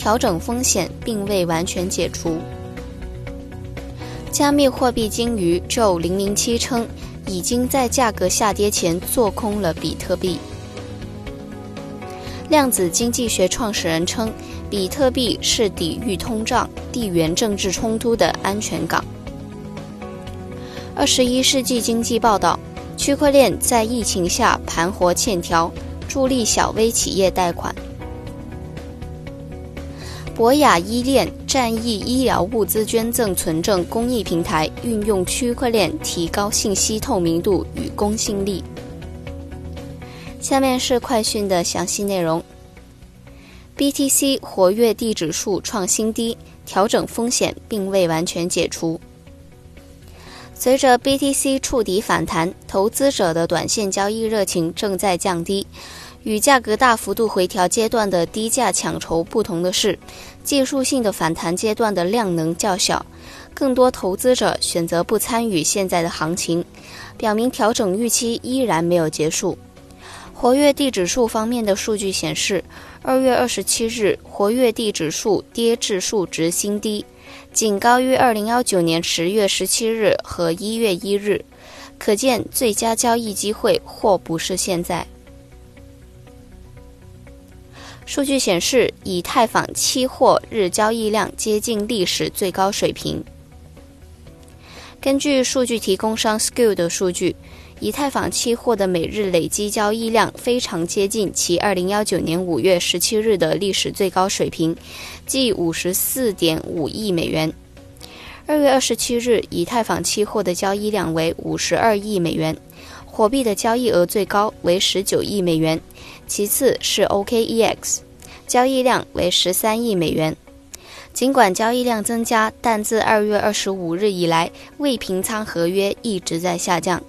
调整风险并未完全解除。加密货币鲸鱼 Joe 零零七称，已经在价格下跌前做空了比特币。量子经济学创始人称，比特币是抵御通胀、地缘政治冲突的安全港。二十一世纪经济报道，区块链在疫情下盘活欠条，助力小微企业贷款。博雅医链战役医疗物资捐赠存证公益平台运用区块链提高信息透明度与公信力。下面是快讯的详细内容。BTC 活跃地指数创新低，调整风险并未完全解除。随着 BTC 触底反弹，投资者的短线交易热情正在降低。与价格大幅度回调阶段的低价抢筹不同的是，技术性的反弹阶段的量能较小，更多投资者选择不参与现在的行情，表明调整预期依然没有结束。活跃地指数方面的数据显示，二月二十七日活跃地指数跌至数值新低，仅高于二零幺九年十月十七日和一月一日，可见最佳交易机会或不是现在。数据显示，以太坊期货日交易量接近历史最高水平。根据数据提供商 Skill 的数据，以太坊期货的每日累积交易量非常接近其2019年5月17日的历史最高水平，即54.5亿美元。2月27日，以太坊期货的交易量为52亿美元，火币的交易额最高为19亿美元。其次是 OKEX，交易量为十三亿美元。尽管交易量增加，但自二月二十五日以来，未平仓合约一直在下降。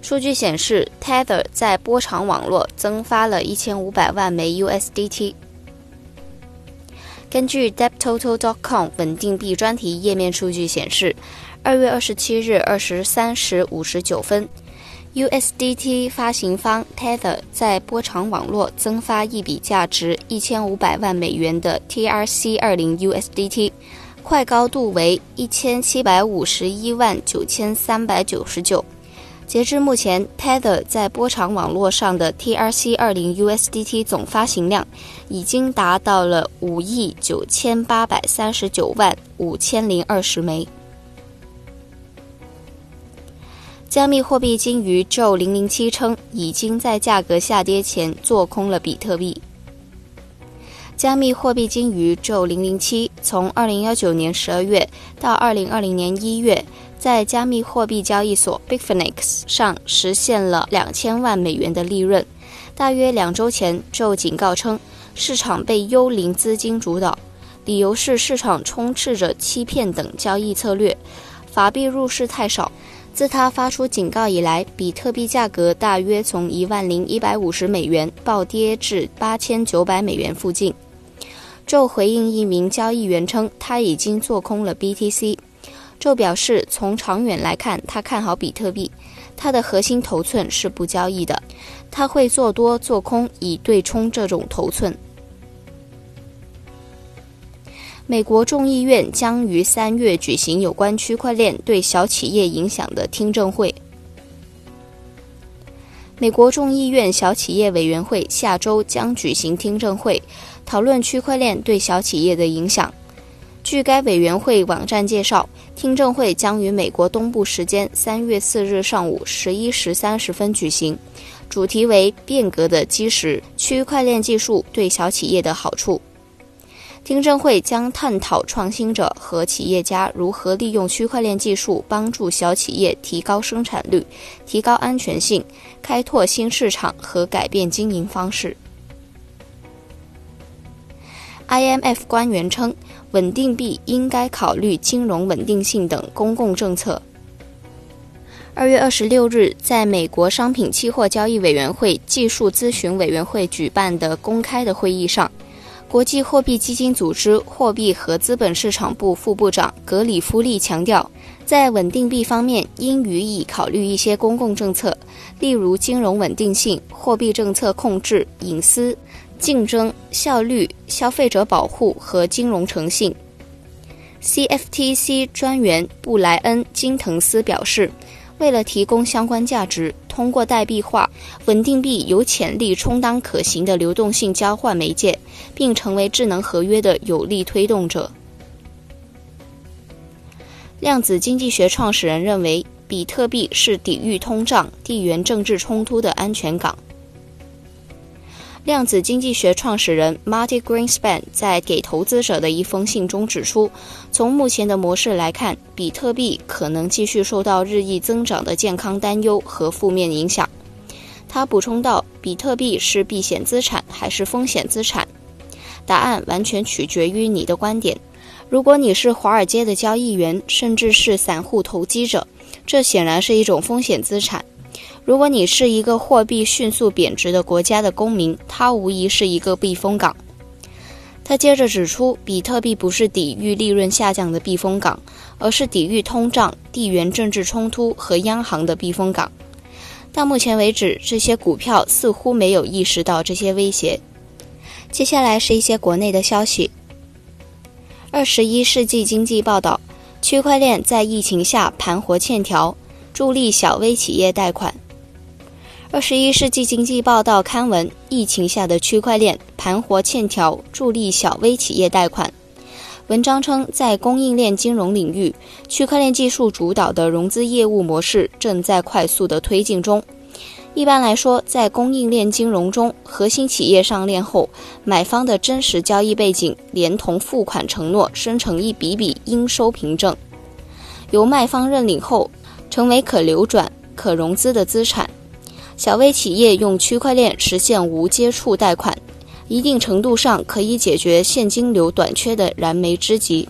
数据显示，Tether 在波场网络增发了一千五百万枚 USDT。根据 DeptTotal.com 稳定币专题页面数据显示，二月二十七日二十三时五十九分。USDT 发行方 Tether 在波场网络增发一笔价值一千五百万美元的 TRC 二零 USDT，快高度为一千七百五十一万九千三百九十九。截至目前，Tether 在波场网络上的 TRC 二零 USDT 总发行量已经达到了五亿九千八百三十九万五千零二十枚。加密货币鲸鱼 Joe 零零七称，已经在价格下跌前做空了比特币。加密货币鲸鱼 Joe 零零七从二零幺九年十二月到二零二零年一月，在加密货币交易所 Bitfinex 上实现了两千万美元的利润。大约两周前，Joe 警告称，市场被幽灵资金主导，理由是市场充斥着欺骗等交易策略，法币入市太少。自他发出警告以来，比特币价格大约从一万零一百五十美元暴跌至八千九百美元附近。宙回应一名交易员称，他已经做空了 BTC。宙表示，从长远来看，他看好比特币。他的核心头寸是不交易的，他会做多做空以对冲这种头寸。美国众议院将于三月举行有关区块链对小企业影响的听证会。美国众议院小企业委员会下周将举行听证会，讨论区块链对小企业的影响。据该委员会网站介绍，听证会将于美国东部时间三月四日上午十一时三十分举行，主题为“变革的基石：区块链技术对小企业的好处”。听证会将探讨创新者和企业家如何利用区块链技术帮助小企业提高生产率、提高安全性、开拓新市场和改变经营方式。IMF 官员称，稳定币应该考虑金融稳定性等公共政策。二月二十六日，在美国商品期货交易委员会技术咨询委员会举办的公开的会议上，国际货币基金组织货币和资本市场部副部长格里夫利强调，在稳定币方面应予以考虑一些公共政策，例如金融稳定性、货币政策控制、隐私、竞争、效率、消费者保护和金融诚信。CFTC 专员布莱恩·金滕斯表示。为了提供相关价值，通过代币化，稳定币有潜力充当可行的流动性交换媒介，并成为智能合约的有力推动者。量子经济学创始人认为，比特币是抵御通胀、地缘政治冲突的安全港。量子经济学创始人 Marty Greenspan 在给投资者的一封信中指出，从目前的模式来看，比特币可能继续受到日益增长的健康担忧和负面影响。他补充道：“比特币是避险资产还是风险资产？答案完全取决于你的观点。如果你是华尔街的交易员，甚至是散户投机者，这显然是一种风险资产。”如果你是一个货币迅速贬值的国家的公民，它无疑是一个避风港。他接着指出，比特币不是抵御利润下降的避风港，而是抵御通胀、地缘政治冲突和央行的避风港。到目前为止，这些股票似乎没有意识到这些威胁。接下来是一些国内的消息。二十一世纪经济报道：区块链在疫情下盘活欠条，助力小微企业贷款。二十一世纪经济报道刊文：疫情下的区块链盘活欠条，助力小微企业贷款。文章称，在供应链金融领域，区块链技术主导的融资业务模式正在快速的推进中。一般来说，在供应链金融中，核心企业上链后，买方的真实交易背景连同付款承诺生成一笔笔应收凭证，由卖方认领后，成为可流转、可融资的资产。小微企业用区块链实现无接触贷款，一定程度上可以解决现金流短缺的燃眉之急。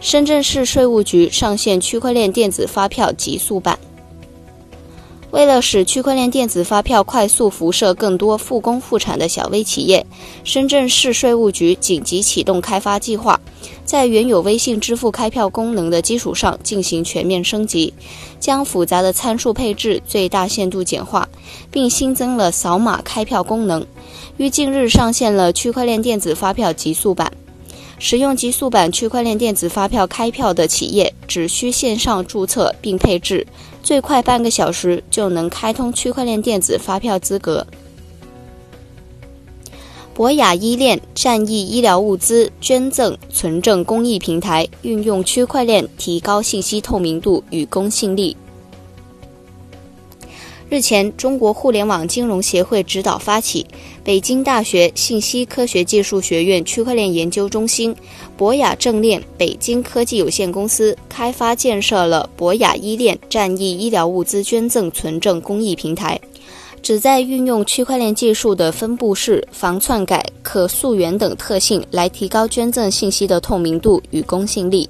深圳市税务局上线区块链电子发票极速版。为了使区块链电子发票快速辐射更多复工复产的小微企业，深圳市税务局紧急启动开发计划，在原有微信支付开票功能的基础上进行全面升级，将复杂的参数配置最大限度简化，并新增了扫码开票功能。于近日上线了区块链电子发票极速版。使用极速版区块链电子发票开票的企业，只需线上注册并配置，最快半个小时就能开通区块链电子发票资格。博雅依恋战役医疗物资捐赠存证公益平台，运用区块链提高信息透明度与公信力。日前，中国互联网金融协会指导发起，北京大学信息科学技术学院区块链研究中心、博雅正链北京科技有限公司开发建设了博雅医链战役医疗物资捐赠存证公益平台，旨在运用区块链技术的分布式、防篡改、可溯源等特性，来提高捐赠信息的透明度与公信力。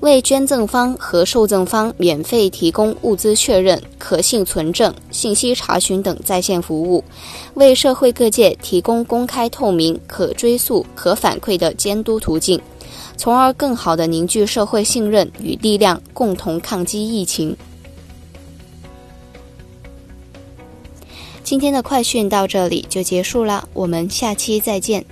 为捐赠方和受赠方免费提供物资确认、可信存证、信息查询等在线服务，为社会各界提供公开、透明、可追溯、可反馈的监督途径，从而更好地凝聚社会信任与力量，共同抗击疫情。今天的快讯到这里就结束了，我们下期再见。